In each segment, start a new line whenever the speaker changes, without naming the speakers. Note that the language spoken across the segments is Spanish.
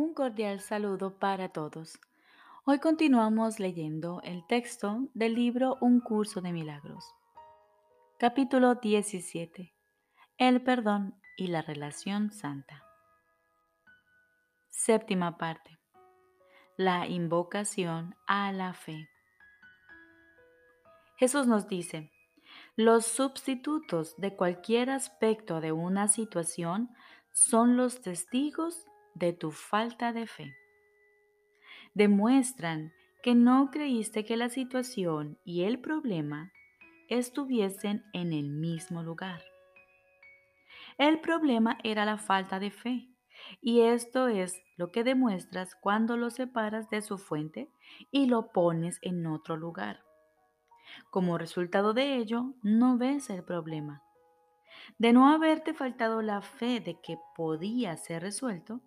Un cordial saludo para todos. Hoy continuamos leyendo el texto del libro Un curso de milagros. Capítulo 17. El perdón y la relación santa. Séptima parte. La invocación a la fe. Jesús nos dice, los sustitutos de cualquier aspecto de una situación son los testigos de tu falta de fe. Demuestran que no creíste que la situación y el problema estuviesen en el mismo lugar. El problema era la falta de fe, y esto es lo que demuestras cuando lo separas de su fuente y lo pones en otro lugar. Como resultado de ello, no ves el problema. De no haberte faltado la fe de que podía ser resuelto,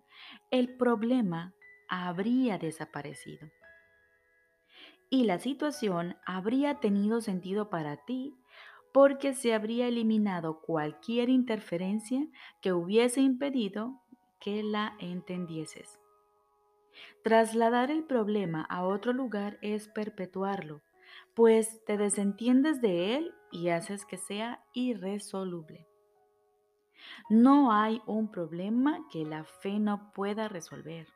el problema habría desaparecido. Y la situación habría tenido sentido para ti porque se habría eliminado cualquier interferencia que hubiese impedido que la entendieses. Trasladar el problema a otro lugar es perpetuarlo, pues te desentiendes de él y haces que sea irresoluble. No hay un problema que la fe no pueda resolver.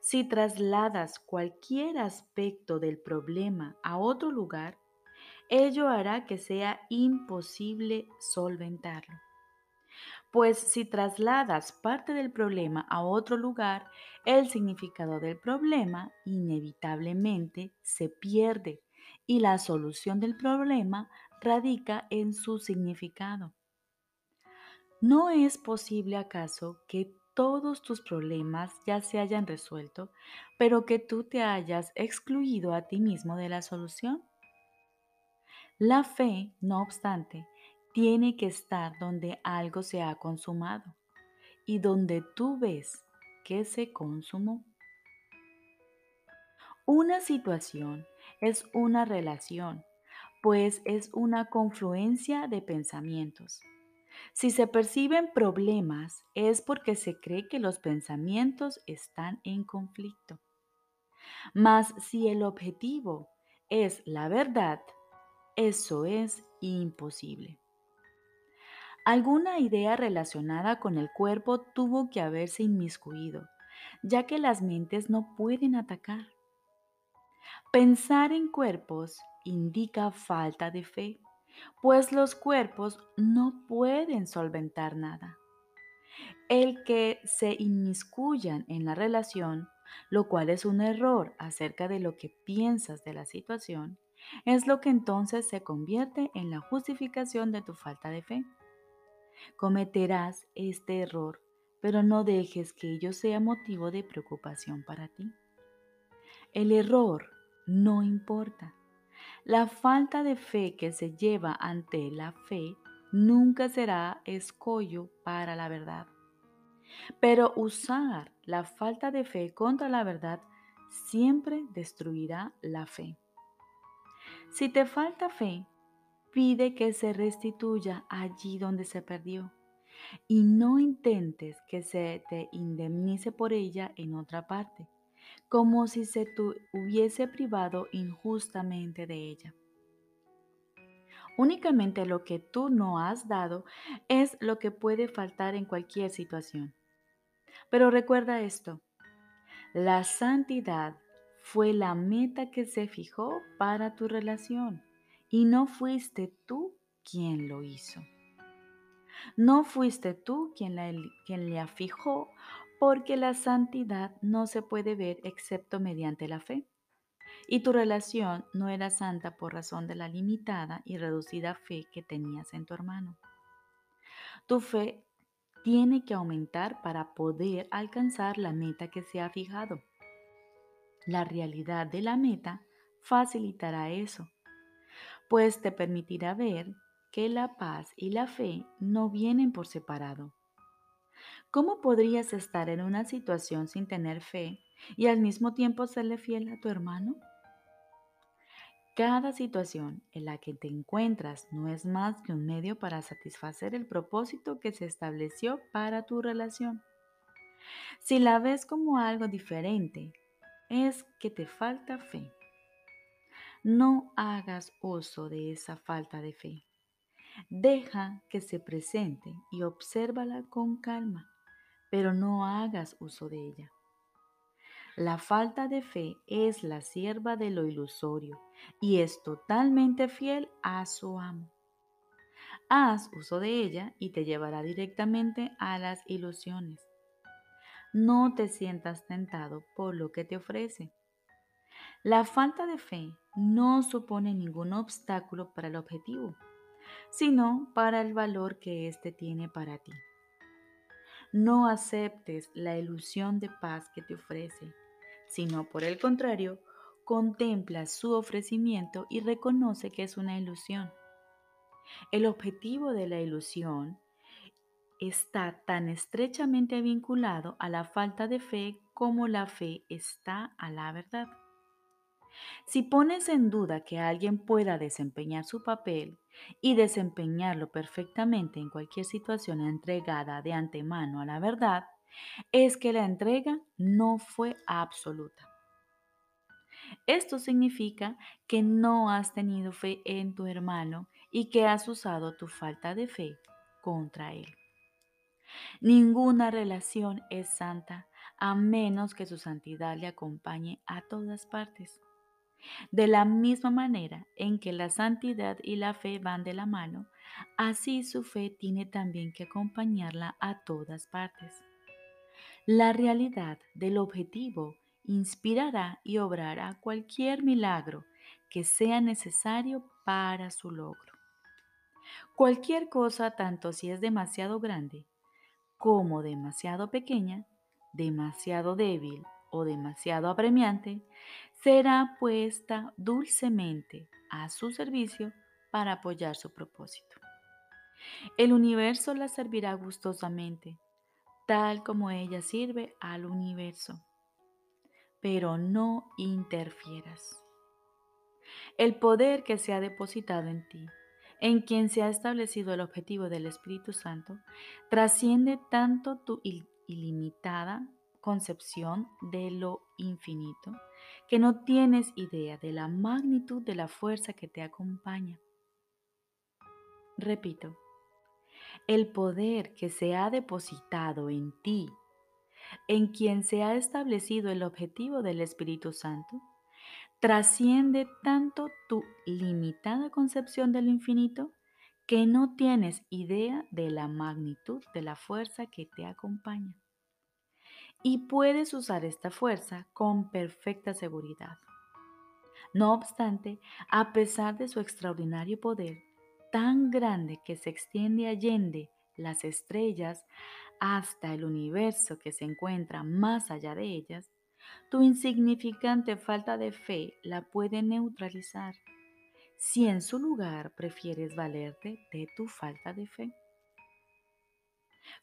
Si trasladas cualquier aspecto del problema a otro lugar, ello hará que sea imposible solventarlo. Pues si trasladas parte del problema a otro lugar, el significado del problema inevitablemente se pierde y la solución del problema radica en su significado. ¿No es posible acaso que todos tus problemas ya se hayan resuelto, pero que tú te hayas excluido a ti mismo de la solución? La fe, no obstante, tiene que estar donde algo se ha consumado y donde tú ves que se consumó. Una situación es una relación, pues es una confluencia de pensamientos. Si se perciben problemas es porque se cree que los pensamientos están en conflicto. Mas si el objetivo es la verdad, eso es imposible. Alguna idea relacionada con el cuerpo tuvo que haberse inmiscuido, ya que las mentes no pueden atacar. Pensar en cuerpos indica falta de fe, pues los cuerpos no pueden solventar nada. El que se inmiscuyan en la relación, lo cual es un error acerca de lo que piensas de la situación, es lo que entonces se convierte en la justificación de tu falta de fe. Cometerás este error, pero no dejes que ello sea motivo de preocupación para ti. El error no importa. La falta de fe que se lleva ante la fe nunca será escollo para la verdad. Pero usar la falta de fe contra la verdad siempre destruirá la fe. Si te falta fe, pide que se restituya allí donde se perdió y no intentes que se te indemnice por ella en otra parte, como si se hubiese privado injustamente de ella. Únicamente lo que tú no has dado es lo que puede faltar en cualquier situación. Pero recuerda esto, la santidad fue la meta que se fijó para tu relación y no fuiste tú quien lo hizo. No fuiste tú quien la, quien la fijó porque la santidad no se puede ver excepto mediante la fe. Y tu relación no era santa por razón de la limitada y reducida fe que tenías en tu hermano. Tu fe tiene que aumentar para poder alcanzar la meta que se ha fijado. La realidad de la meta facilitará eso, pues te permitirá ver que la paz y la fe no vienen por separado. ¿Cómo podrías estar en una situación sin tener fe y al mismo tiempo serle fiel a tu hermano? Cada situación en la que te encuentras no es más que un medio para satisfacer el propósito que se estableció para tu relación. Si la ves como algo diferente, es que te falta fe. No hagas uso de esa falta de fe. Deja que se presente y obsérvala con calma, pero no hagas uso de ella. La falta de fe es la sierva de lo ilusorio y es totalmente fiel a su amo. Haz uso de ella y te llevará directamente a las ilusiones. No te sientas tentado por lo que te ofrece. La falta de fe no supone ningún obstáculo para el objetivo, sino para el valor que éste tiene para ti. No aceptes la ilusión de paz que te ofrece, sino por el contrario, contempla su ofrecimiento y reconoce que es una ilusión. El objetivo de la ilusión está tan estrechamente vinculado a la falta de fe como la fe está a la verdad. Si pones en duda que alguien pueda desempeñar su papel y desempeñarlo perfectamente en cualquier situación entregada de antemano a la verdad, es que la entrega no fue absoluta. Esto significa que no has tenido fe en tu hermano y que has usado tu falta de fe contra él. Ninguna relación es santa a menos que su santidad le acompañe a todas partes. De la misma manera en que la santidad y la fe van de la mano, así su fe tiene también que acompañarla a todas partes. La realidad del objetivo inspirará y obrará cualquier milagro que sea necesario para su logro. Cualquier cosa, tanto si es demasiado grande como demasiado pequeña, demasiado débil o demasiado apremiante, será puesta dulcemente a su servicio para apoyar su propósito. El universo la servirá gustosamente, tal como ella sirve al universo, pero no interfieras. El poder que se ha depositado en ti en quien se ha establecido el objetivo del Espíritu Santo, trasciende tanto tu ilimitada concepción de lo infinito que no tienes idea de la magnitud de la fuerza que te acompaña. Repito, el poder que se ha depositado en ti, en quien se ha establecido el objetivo del Espíritu Santo, trasciende tanto tu limitada concepción del infinito que no tienes idea de la magnitud de la fuerza que te acompaña. Y puedes usar esta fuerza con perfecta seguridad. No obstante, a pesar de su extraordinario poder, tan grande que se extiende allende las estrellas hasta el universo que se encuentra más allá de ellas, tu insignificante falta de fe la puede neutralizar si en su lugar prefieres valerte de tu falta de fe.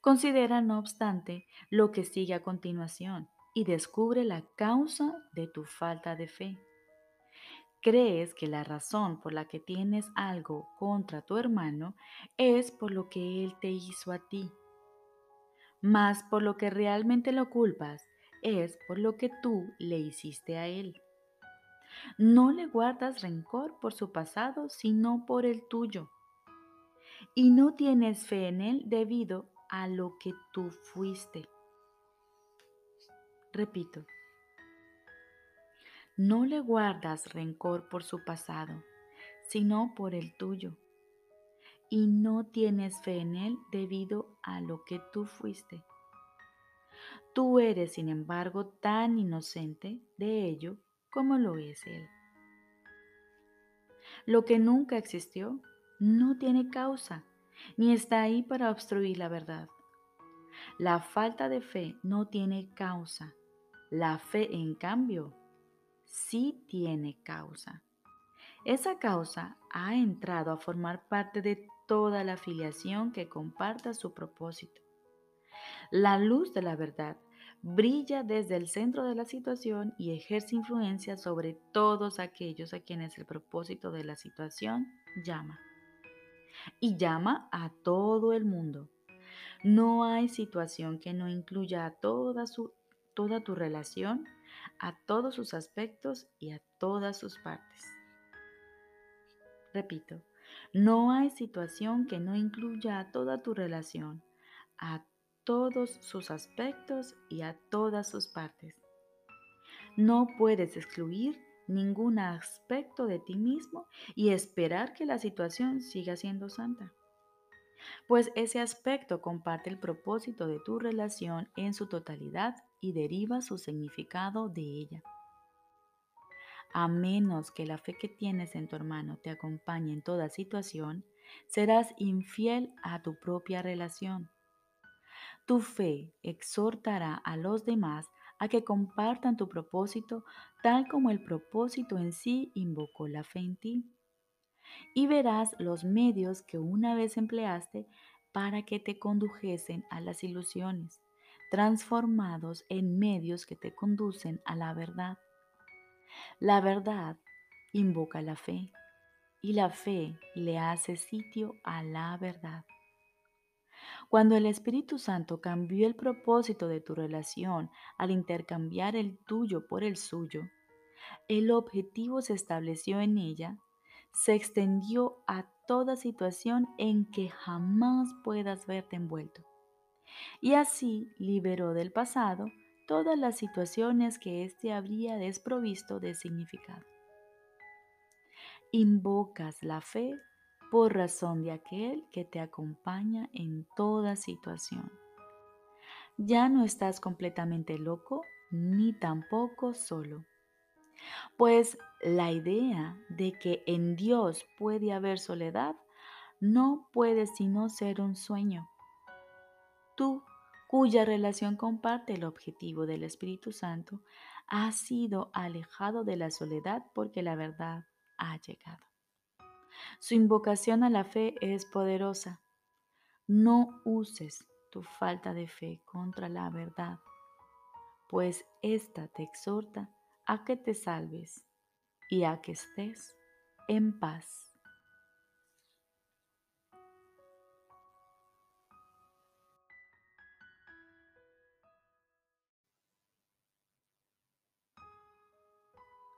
Considera, no obstante, lo que sigue a continuación y descubre la causa de tu falta de fe. Crees que la razón por la que tienes algo contra tu hermano es por lo que él te hizo a ti, más por lo que realmente lo culpas es por lo que tú le hiciste a él. No le guardas rencor por su pasado, sino por el tuyo. Y no tienes fe en él debido a lo que tú fuiste. Repito, no le guardas rencor por su pasado, sino por el tuyo. Y no tienes fe en él debido a lo que tú fuiste. Tú eres, sin embargo, tan inocente de ello como lo es Él. Lo que nunca existió no tiene causa, ni está ahí para obstruir la verdad. La falta de fe no tiene causa. La fe, en cambio, sí tiene causa. Esa causa ha entrado a formar parte de toda la afiliación que comparta su propósito. La luz de la verdad brilla desde el centro de la situación y ejerce influencia sobre todos aquellos a quienes el propósito de la situación llama. Y llama a todo el mundo. No hay situación que no incluya a toda, su, toda tu relación, a todos sus aspectos y a todas sus partes. Repito, no hay situación que no incluya a toda tu relación, a todos sus aspectos y a todas sus partes. No puedes excluir ningún aspecto de ti mismo y esperar que la situación siga siendo santa. Pues ese aspecto comparte el propósito de tu relación en su totalidad y deriva su significado de ella. A menos que la fe que tienes en tu hermano te acompañe en toda situación, serás infiel a tu propia relación. Tu fe exhortará a los demás a que compartan tu propósito tal como el propósito en sí invocó la fe en ti. Y verás los medios que una vez empleaste para que te condujesen a las ilusiones, transformados en medios que te conducen a la verdad. La verdad invoca la fe y la fe le hace sitio a la verdad. Cuando el Espíritu Santo cambió el propósito de tu relación al intercambiar el tuyo por el suyo, el objetivo se estableció en ella, se extendió a toda situación en que jamás puedas verte envuelto. Y así liberó del pasado todas las situaciones que éste habría desprovisto de significado. Invocas la fe por razón de aquel que te acompaña en toda situación. Ya no estás completamente loco ni tampoco solo. Pues la idea de que en Dios puede haber soledad no puede sino ser un sueño. Tú, cuya relación comparte el objetivo del Espíritu Santo, has sido alejado de la soledad porque la verdad ha llegado. Su invocación a la fe es poderosa. No uses tu falta de fe contra la verdad, pues ésta te exhorta a que te salves y a que estés en paz.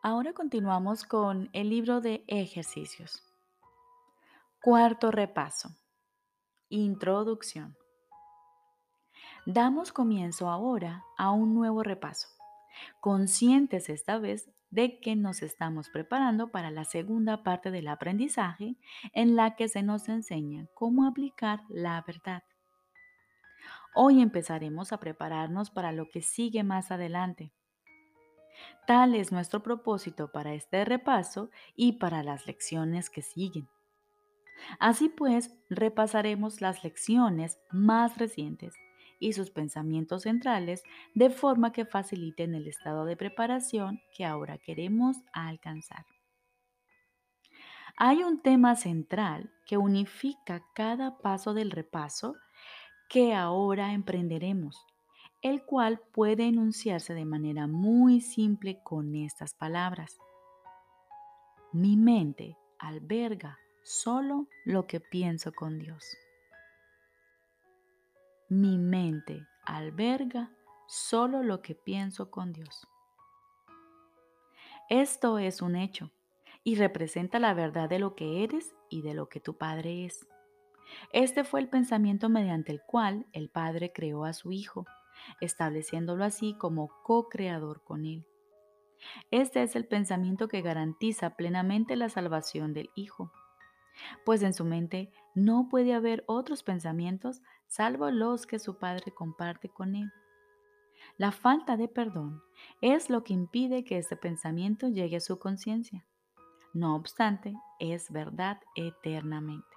Ahora continuamos con el libro de ejercicios. Cuarto repaso. Introducción. Damos comienzo ahora a un nuevo repaso, conscientes esta vez de que nos estamos preparando para la segunda parte del aprendizaje en la que se nos enseña cómo aplicar la verdad. Hoy empezaremos a prepararnos para lo que sigue más adelante. Tal es nuestro propósito para este repaso y para las lecciones que siguen. Así pues, repasaremos las lecciones más recientes y sus pensamientos centrales de forma que faciliten el estado de preparación que ahora queremos alcanzar. Hay un tema central que unifica cada paso del repaso que ahora emprenderemos, el cual puede enunciarse de manera muy simple con estas palabras. Mi mente alberga solo lo que pienso con Dios. Mi mente alberga solo lo que pienso con Dios. Esto es un hecho y representa la verdad de lo que eres y de lo que tu Padre es. Este fue el pensamiento mediante el cual el Padre creó a su Hijo, estableciéndolo así como co-creador con Él. Este es el pensamiento que garantiza plenamente la salvación del Hijo pues en su mente no puede haber otros pensamientos salvo los que su padre comparte con él. La falta de perdón es lo que impide que este pensamiento llegue a su conciencia. No obstante, es verdad eternamente.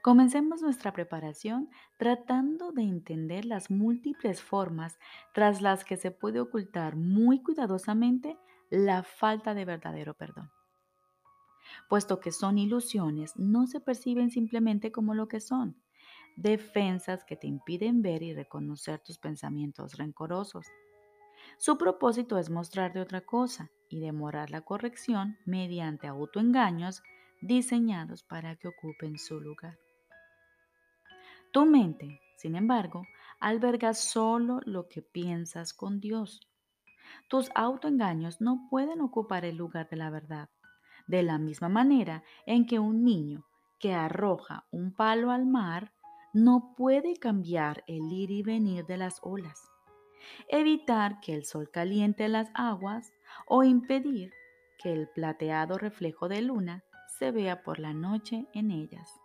Comencemos nuestra preparación tratando de entender las múltiples formas tras las que se puede ocultar muy cuidadosamente la falta de verdadero perdón puesto que son ilusiones, no se perciben simplemente como lo que son, defensas que te impiden ver y reconocer tus pensamientos rencorosos. Su propósito es mostrarte otra cosa y demorar la corrección mediante autoengaños diseñados para que ocupen su lugar. Tu mente, sin embargo, alberga solo lo que piensas con Dios. Tus autoengaños no pueden ocupar el lugar de la verdad. De la misma manera en que un niño que arroja un palo al mar no puede cambiar el ir y venir de las olas, evitar que el sol caliente las aguas o impedir que el plateado reflejo de luna se vea por la noche en ellas.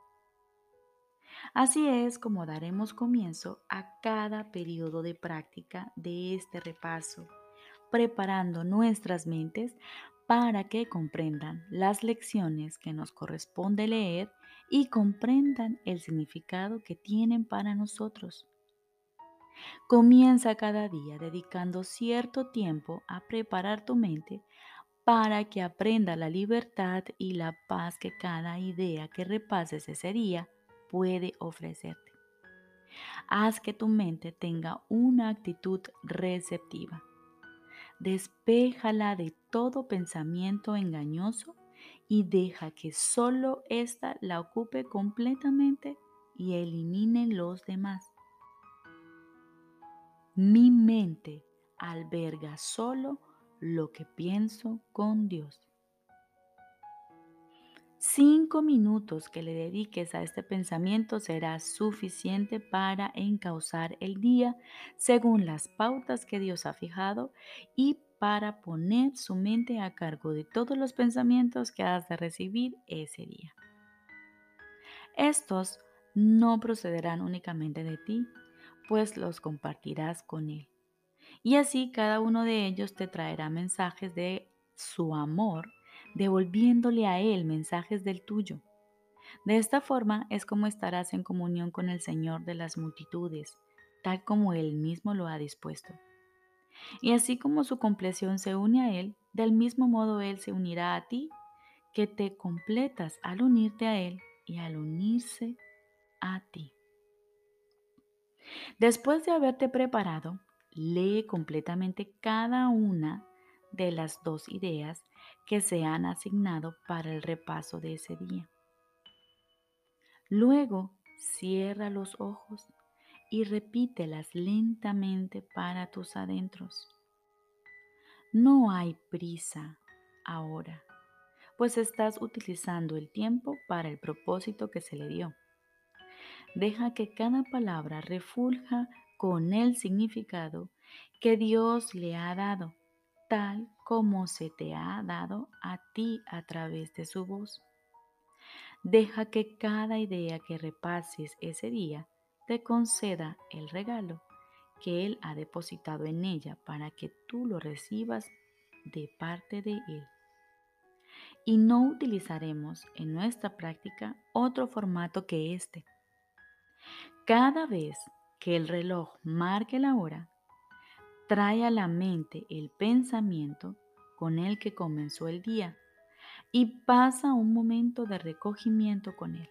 Así es como daremos comienzo a cada periodo de práctica de este repaso, preparando nuestras mentes para que comprendan las lecciones que nos corresponde leer y comprendan el significado que tienen para nosotros. Comienza cada día dedicando cierto tiempo a preparar tu mente para que aprenda la libertad y la paz que cada idea que repases ese día puede ofrecerte. Haz que tu mente tenga una actitud receptiva. Despéjala de todo pensamiento engañoso y deja que solo ésta la ocupe completamente y elimine los demás. Mi mente alberga solo lo que pienso con Dios. Cinco minutos que le dediques a este pensamiento será suficiente para encauzar el día según las pautas que Dios ha fijado y para poner su mente a cargo de todos los pensamientos que has de recibir ese día. Estos no procederán únicamente de ti, pues los compartirás con Él. Y así cada uno de ellos te traerá mensajes de su amor, devolviéndole a Él mensajes del tuyo. De esta forma es como estarás en comunión con el Señor de las multitudes, tal como Él mismo lo ha dispuesto. Y así como su compleción se une a Él, del mismo modo Él se unirá a ti, que te completas al unirte a Él y al unirse a ti. Después de haberte preparado, lee completamente cada una de las dos ideas que se han asignado para el repaso de ese día. Luego, cierra los ojos y repítelas lentamente para tus adentros. No hay prisa ahora, pues estás utilizando el tiempo para el propósito que se le dio. Deja que cada palabra refulja con el significado que Dios le ha dado, tal como se te ha dado a ti a través de su voz. Deja que cada idea que repases ese día te conceda el regalo que Él ha depositado en ella para que tú lo recibas de parte de Él. Y no utilizaremos en nuestra práctica otro formato que este. Cada vez que el reloj marque la hora, trae a la mente el pensamiento con el que comenzó el día y pasa un momento de recogimiento con él.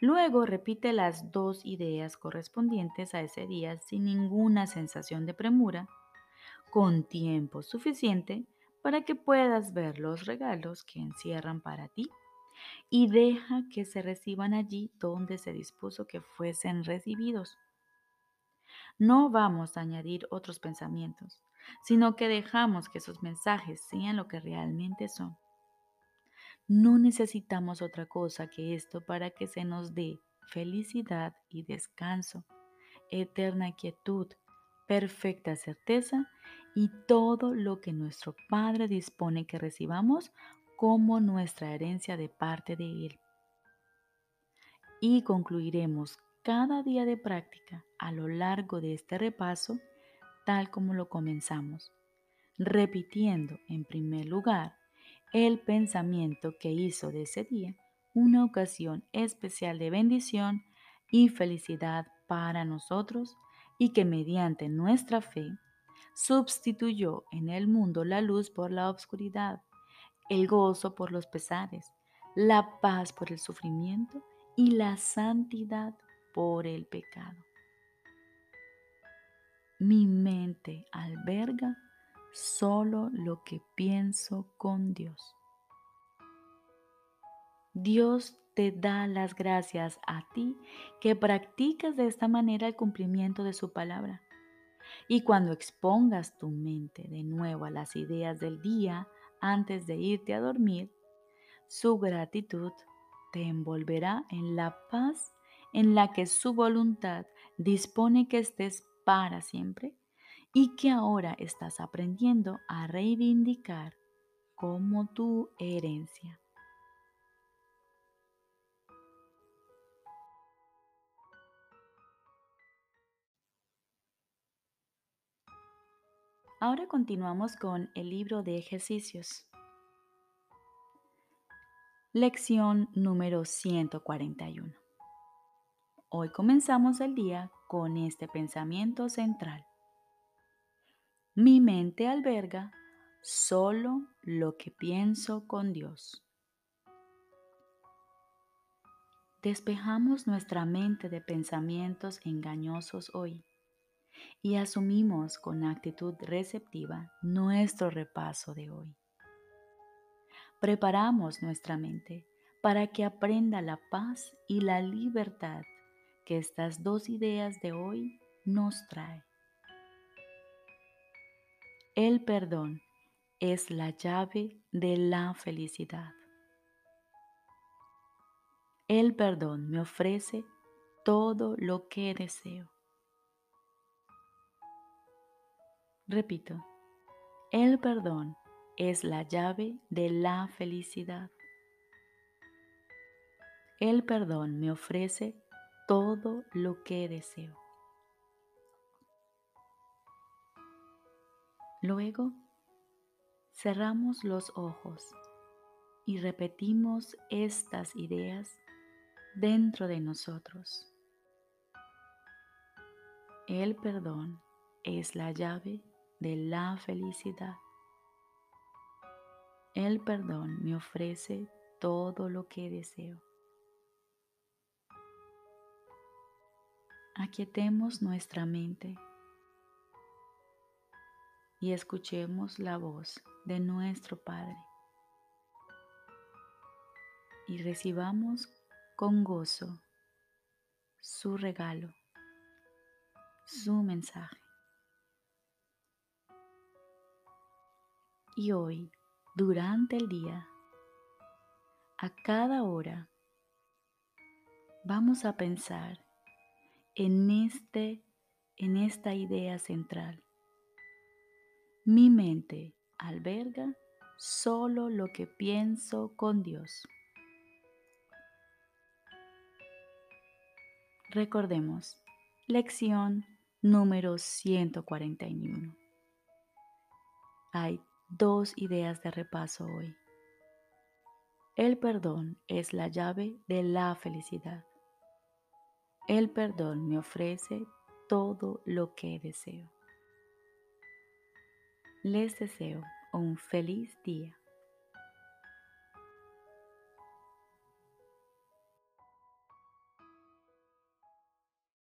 Luego repite las dos ideas correspondientes a ese día sin ninguna sensación de premura, con tiempo suficiente para que puedas ver los regalos que encierran para ti y deja que se reciban allí donde se dispuso que fuesen recibidos. No vamos a añadir otros pensamientos, sino que dejamos que esos mensajes sean lo que realmente son. No necesitamos otra cosa que esto para que se nos dé felicidad y descanso, eterna quietud, perfecta certeza y todo lo que nuestro Padre dispone que recibamos como nuestra herencia de parte de Él. Y concluiremos cada día de práctica a lo largo de este repaso tal como lo comenzamos, repitiendo en primer lugar el pensamiento que hizo de ese día una ocasión especial de bendición y felicidad para nosotros y que mediante nuestra fe sustituyó en el mundo la luz por la oscuridad, el gozo por los pesares, la paz por el sufrimiento y la santidad por el pecado. Mi mente alberga solo lo que pienso con Dios. Dios te da las gracias a ti que practicas de esta manera el cumplimiento de su palabra. Y cuando expongas tu mente de nuevo a las ideas del día antes de irte a dormir, su gratitud te envolverá en la paz en la que su voluntad dispone que estés para siempre y que ahora estás aprendiendo a reivindicar como tu herencia. Ahora continuamos con el libro de ejercicios. Lección número 141. Hoy comenzamos el día con este pensamiento central. Mi mente alberga solo lo que pienso con Dios. Despejamos nuestra mente de pensamientos engañosos hoy y asumimos con actitud receptiva nuestro repaso de hoy. Preparamos nuestra mente para que aprenda la paz y la libertad que estas dos ideas de hoy nos traen. El perdón es la llave de la felicidad. El perdón me ofrece todo lo que deseo. Repito, el perdón es la llave de la felicidad. El perdón me ofrece todo lo que deseo. Luego, cerramos los ojos y repetimos estas ideas dentro de nosotros. El perdón es la llave de la felicidad. El perdón me ofrece todo lo que deseo. Aquietemos nuestra mente y escuchemos la voz de nuestro Padre y recibamos con gozo su regalo, su mensaje. Y hoy, durante el día, a cada hora, vamos a pensar en, este, en esta idea central. Mi mente alberga solo lo que pienso con Dios. Recordemos, lección número 141. Hay dos ideas de repaso hoy. El perdón es la llave de la felicidad. El perdón me ofrece todo lo que deseo. Les deseo un feliz día.